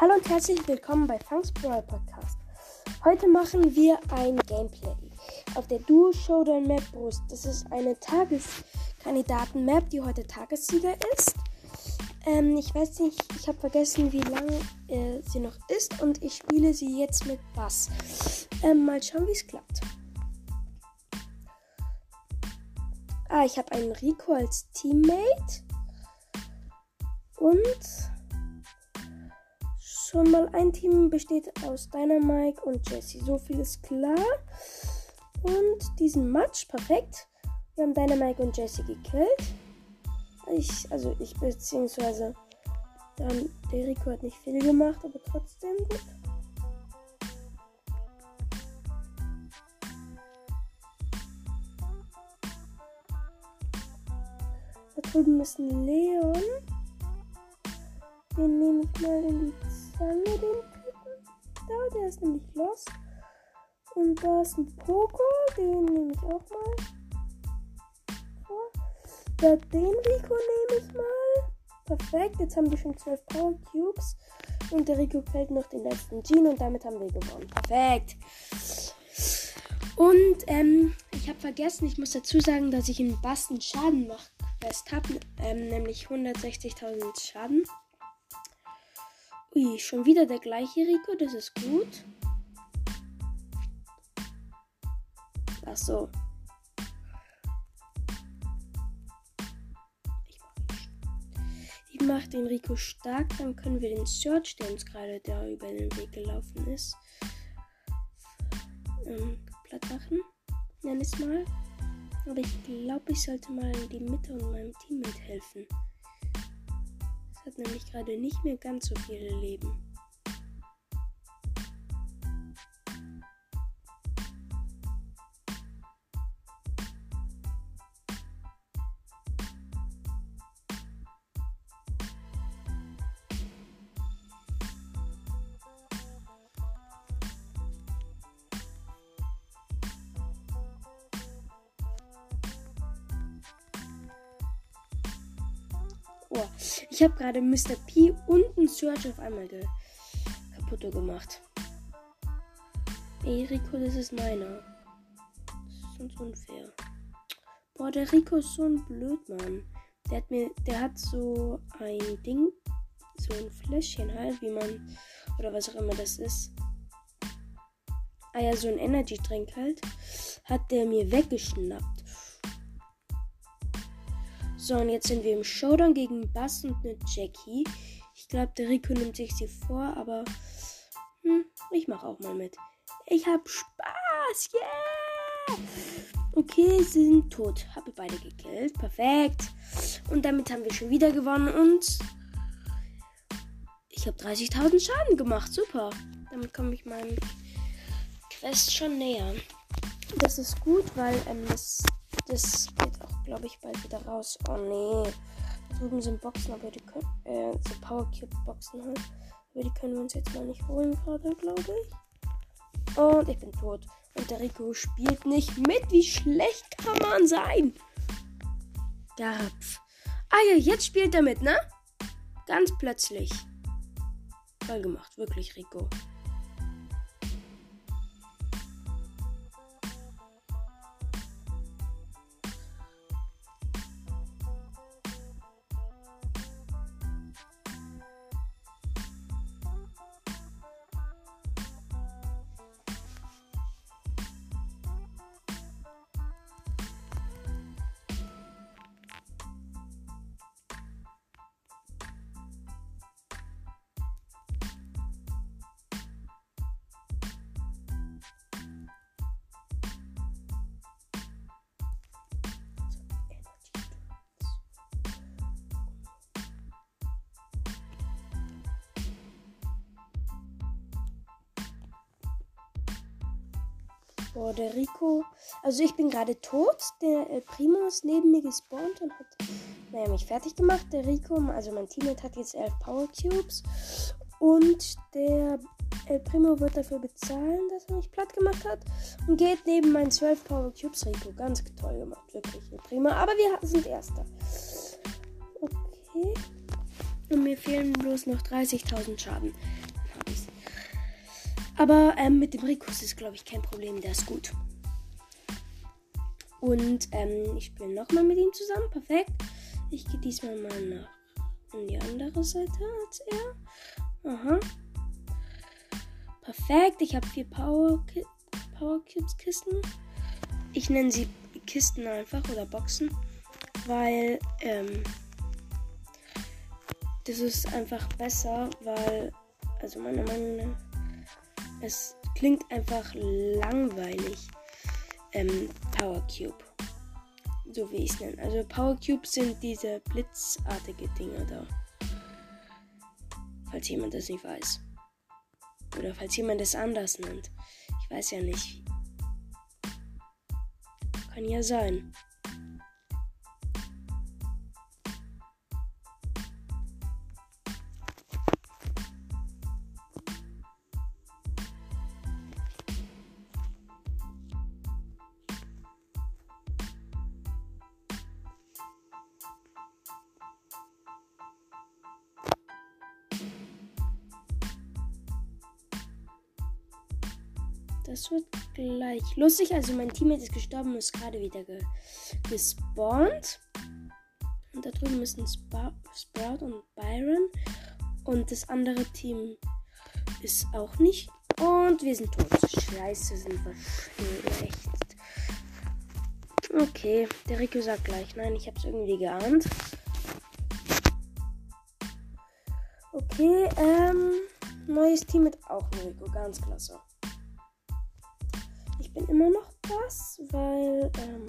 Hallo und herzlich willkommen bei Funks Brawl Podcast. Heute machen wir ein Gameplay auf der Duo Showdown Map Brust. Das ist eine Tageskandidaten-Map, die heute Tagessieger ist. Ähm, ich weiß nicht, ich habe vergessen, wie lange äh, sie noch ist und ich spiele sie jetzt mit Bass. Ähm, mal schauen, wie es klappt. Ah, ich habe einen Rico als Teammate. Und schon mal ein Team besteht aus Dynamite und Jesse. So viel ist klar. Und diesen Match, perfekt. Wir haben Dynamite und Jesse gekillt. Ich, also ich beziehungsweise dann der Rico hat nicht viel gemacht, aber trotzdem gut. Da drüben ist ein Leon. Den nehme ich mal in die Zange, den Typen. Da, der ist nämlich los. Und da ist ein Poco, den nehme ich auch mal. Da den Rico nehme ich mal. Perfekt, jetzt haben wir schon 12 Power Cubes. Und der Rico fällt noch den letzten Jean und damit haben wir gewonnen. Perfekt. Und ähm, ich habe vergessen, ich muss dazu sagen, dass ich in Basten Schaden mache. Quest habe, ähm, nämlich 160.000 Schaden. Ui, schon wieder der gleiche Rico, das ist gut. Ach so. Ich mache den Rico stark, dann können wir den Search, der uns gerade da über den Weg gelaufen ist, ähm, platt machen. Nenn es mal. Aber ich glaube, ich sollte mal in die Mitte und meinem Team mithelfen hat nämlich gerade nicht mehr ganz so viele Leben. Oh, ich habe gerade Mr. P und einen Search auf einmal kaputt gemacht. Ey, Rico, das ist meiner. Das ist uns unfair. Boah, der Rico ist so ein Blödmann. Der hat mir, der hat so ein Ding, so ein Fläschchen halt, wie man, oder was auch immer das ist. Ah ja, so ein Energy-Drink halt, hat der mir weggeschnappt. So, und jetzt sind wir im Showdown gegen Bass und eine Jackie. Ich glaube, der Rico nimmt sich sie vor, aber hm, ich mache auch mal mit. Ich habe Spaß, yeah! Okay, sie sind tot. Habe beide gekillt. Perfekt. Und damit haben wir schon wieder gewonnen und ich habe 30.000 Schaden gemacht. Super. Damit komme ich meinem Quest schon näher. Das ist gut, weil ähm, das, das geht auch glaube ich, bald wieder raus. Oh nee. Da drüben sind Boxen, aber die können. Äh, so Power Cube Boxen halt. Aber die können wir uns jetzt mal nicht holen, gerade, glaube ich. Und ich bin tot. Und der Rico spielt nicht mit. Wie schlecht kann man sein? Hapf. Ah ja, jetzt spielt er mit, ne? Ganz plötzlich. Toll gemacht, wirklich, Rico. Boah, der Rico. Also ich bin gerade tot. Der El Primo ist neben mir gespawnt und hat naja, mich fertig gemacht. Der Rico, also mein Teammate, hat jetzt 11 Power Cubes. Und der El Primo wird dafür bezahlen, dass er mich platt gemacht hat. Und geht neben meinen 12 Power Cubes. Rico, ganz toll gemacht. Wirklich, El Primo. Aber wir sind Erster. Okay. Und mir fehlen bloß noch 30.000 Schaden. Aber ähm, mit dem Rico ist glaube ich, kein Problem. Der ist gut. Und ähm, ich spiele nochmal mit ihm zusammen. Perfekt. Ich gehe diesmal mal nach in die andere Seite als er. Aha. Perfekt. Ich habe vier Power, Ki Power Cubes Kisten. Ich nenne sie Kisten einfach oder Boxen, weil ähm, das ist einfach besser, weil also meiner Meinung nach es klingt einfach langweilig. Ähm, Power Cube. So wie ich es nenne. Also Power Cubes sind diese blitzartige Dinger da. Falls jemand das nicht weiß. Oder falls jemand es anders nennt. Ich weiß ja nicht. Kann ja sein. Wird gleich lustig. Also mein Teammate ist gestorben und ist gerade wieder ge gespawnt. Und da drüben ein Sp Sprout und Byron. Und das andere Team ist auch nicht. Und wir sind tot. Scheiße, sind wir schlecht. Okay, der Rico sagt gleich. Nein, ich habe es irgendwie geahnt. Okay, ähm, neues Team mit auch Rico. Ganz klasse bin immer noch Bass, weil ähm,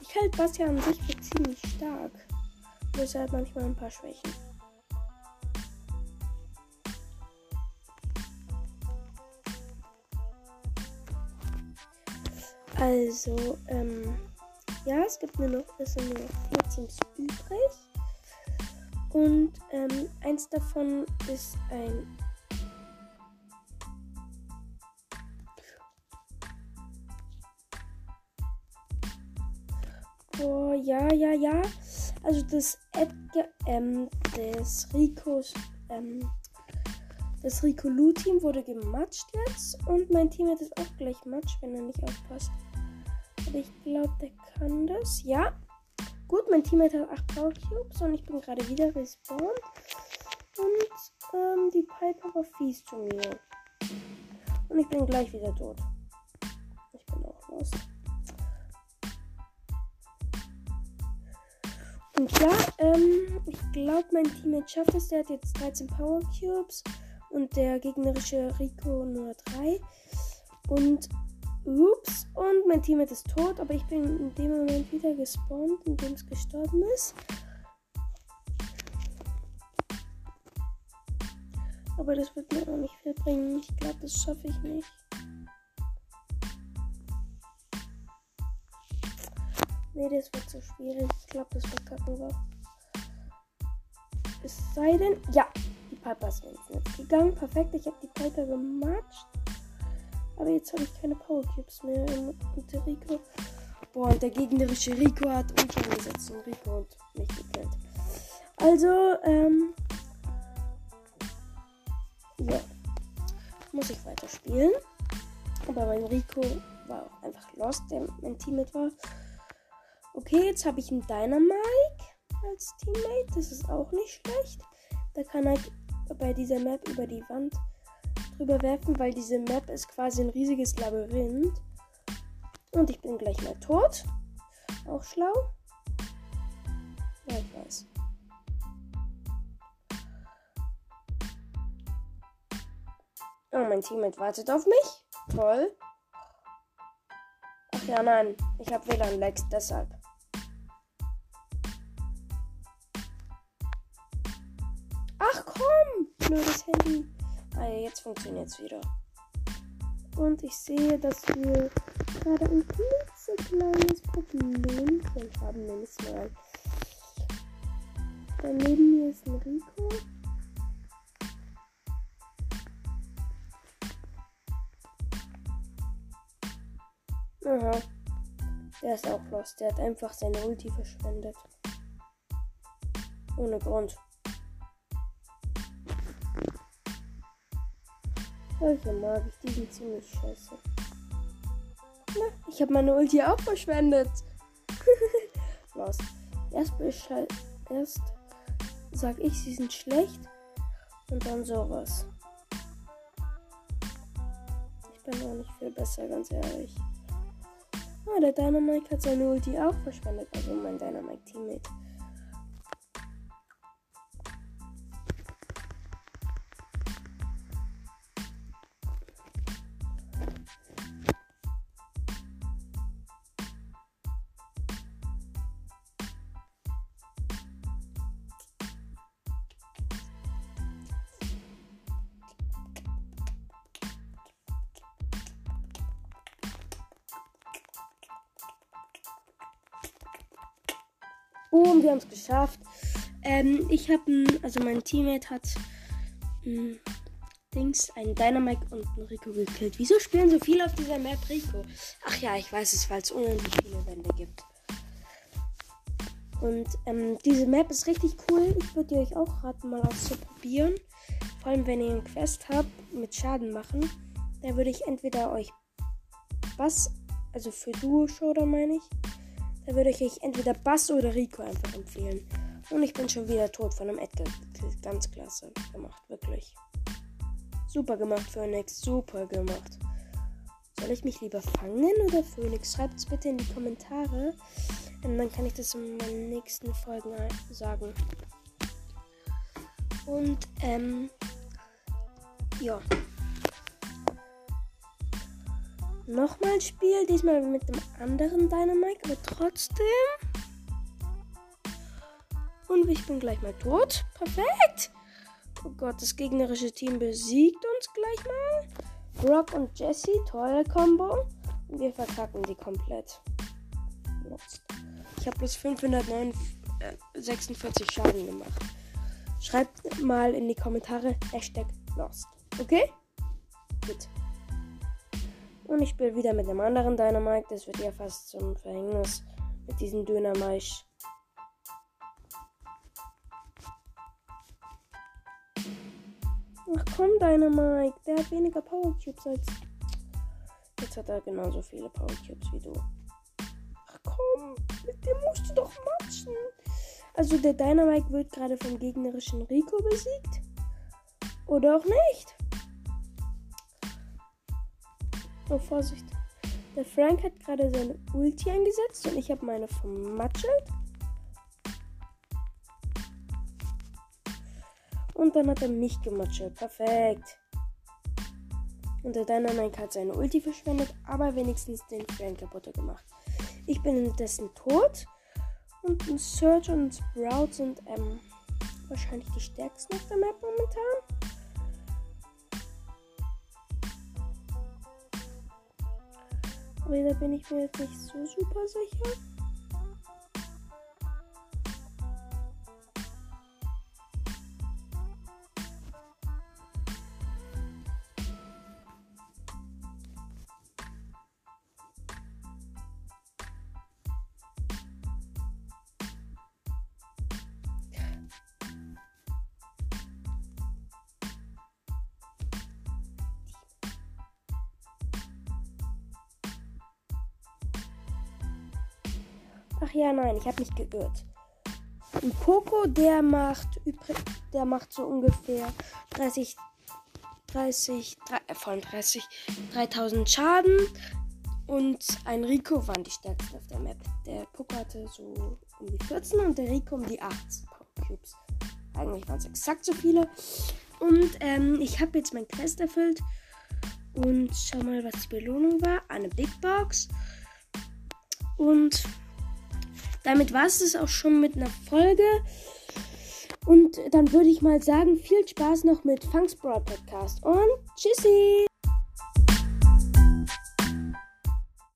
ich halte Bass ja an sich für ziemlich stark. Deshalb manchmal ein paar Schwächen. Also, ähm, ja, es gibt nur noch, es sind nur noch vier Teams übrig. Und ähm, eins davon ist ein Oh, ja, ja, ja. Also das Edgar, ähm, des Ricos, ähm, das Rico Lu Team wurde gematscht jetzt und mein Team hat es auch gleich matsch, wenn er nicht aufpasst. Aber ich glaube, der kann das. Ja. Gut, mein Team hat 8 Power Cubes und ich bin gerade wieder respawned. Und ähm, die Piper war fies zu mir. Und ich bin gleich wieder tot. Ich bin auch los. Und ja, ähm, ich glaube, mein Teammate schafft es. Der hat jetzt 13 Power Cubes und der gegnerische Rico nur 3. Und ups, und mein Teammate ist tot, aber ich bin in dem Moment wieder gespawnt, in dem es gestorben ist. Aber das wird mir auch nicht viel bringen. Ich glaube, das schaffe ich nicht. Nee, das wird zu schwierig. Ich glaube, das verkacken wir. Es sei denn, ja, die Piper ist jetzt gegangen. Perfekt, ich habe die Piper gematscht. Aber jetzt habe ich keine Power Cubes mehr. Und der Rico. Boah, und der gegnerische Rico hat Ulti angesetzt und Rico und mich gekillt. Also, ähm. Ja. Muss ich weiterspielen. Aber mein Rico war auch einfach lost, der mein Teammate war. Okay, jetzt habe ich einen Dynamike als Teammate. Das ist auch nicht schlecht. Da kann er bei dieser Map über die Wand drüber werfen, weil diese Map ist quasi ein riesiges Labyrinth. Und ich bin gleich mal tot. Auch schlau. Ja, ich weiß. Oh, mein Teammate wartet auf mich. Toll. Ach ja, nein. Ich habe WLAN-Lags, deshalb. Blödes Handy. Ah ja, jetzt funktioniert es wieder. Und ich sehe, dass wir gerade ein klitzekleines Problem haben, nehme ich mal. Daneben mir ist ein Rico. Aha. Der ist auch lost. Der hat einfach seine Ulti verschwendet. Ohne Grund. Solche mag ich, die sind ziemlich scheiße. Na, ich habe meine Ulti auch verschwendet. Was? Erst, erst sag ich, sie sind schlecht und dann sowas. Ich bin auch nicht viel besser, ganz ehrlich. Ah, der Dynamite hat seine Ulti auch verschwendet, also mein Dynamite-Teammate. Boom, wir haben es geschafft. Ähm, ich habe, also mein Teammate hat mh, Dings, einen Dynamite und einen Rico gekillt. Wieso spielen so viele auf dieser Map Rico? Ach ja, ich weiß es, weil es unendlich viele Wände gibt. Und ähm, diese Map ist richtig cool. Ich würde euch auch raten, mal auszuprobieren. Vor allem, wenn ihr eine Quest habt mit Schaden machen. Da würde ich entweder euch was, also für Duo Showdown meine ich, da würde ich euch entweder Bass oder Rico einfach empfehlen. Und ich bin schon wieder tot von einem Edgar. Ganz klasse gemacht, wirklich. Super gemacht, Phoenix. Super gemacht. Soll ich mich lieber fangen oder Phoenix? Schreibt es bitte in die Kommentare. Und dann kann ich das in meinen nächsten Folgen sagen. Und, ähm, ja. Nochmal Spiel, diesmal mit dem anderen Dynamite, aber trotzdem. Und ich bin gleich mal tot. Perfekt. Oh Gott, das gegnerische Team besiegt uns gleich mal. Brock und Jesse, tolle Combo. Und wir verkacken die komplett. Ich habe bloß 546 Schaden gemacht. Schreibt mal in die Kommentare Hashtag Lost. Okay? Gut. Und ich spiele wieder mit dem anderen Dynamite. Das wird ja fast zum Verhängnis mit diesem Dynamite. Ach komm, Dynamite. Der hat weniger Power Cubes als. Jetzt hat er genauso viele Power Cubes wie du. Ach komm, mit dem musst du doch matchen. Also der Dynamite wird gerade vom gegnerischen Rico besiegt. Oder auch nicht. Oh, Vorsicht. Der Frank hat gerade seine Ulti eingesetzt und ich habe meine vermatschelt. Und dann hat er mich gematschelt. Perfekt. Und der Dynamite hat seine Ulti verschwendet, aber wenigstens den Frank kaputt gemacht. Ich bin indessen tot. Und ein Search und Sprout sind ähm, wahrscheinlich die stärksten auf der Map momentan. Aber da bin ich mir jetzt nicht so super sicher. Ach ja, nein, ich habe mich geirrt. Ein Poco, der macht der macht so ungefähr 30 30 3, von 30 3000 Schaden und ein Rico waren die stärksten auf der Map. Der Poco hatte so um die 14 und der Rico um die 18 Cubes. Eigentlich waren es exakt so viele. Und ähm, ich habe jetzt mein Quest erfüllt. Und schau mal, was die Belohnung war. Eine Big Box. Und damit war es auch schon mit einer Folge. Und dann würde ich mal sagen, viel Spaß noch mit Funks Broad Podcast und tschüssi!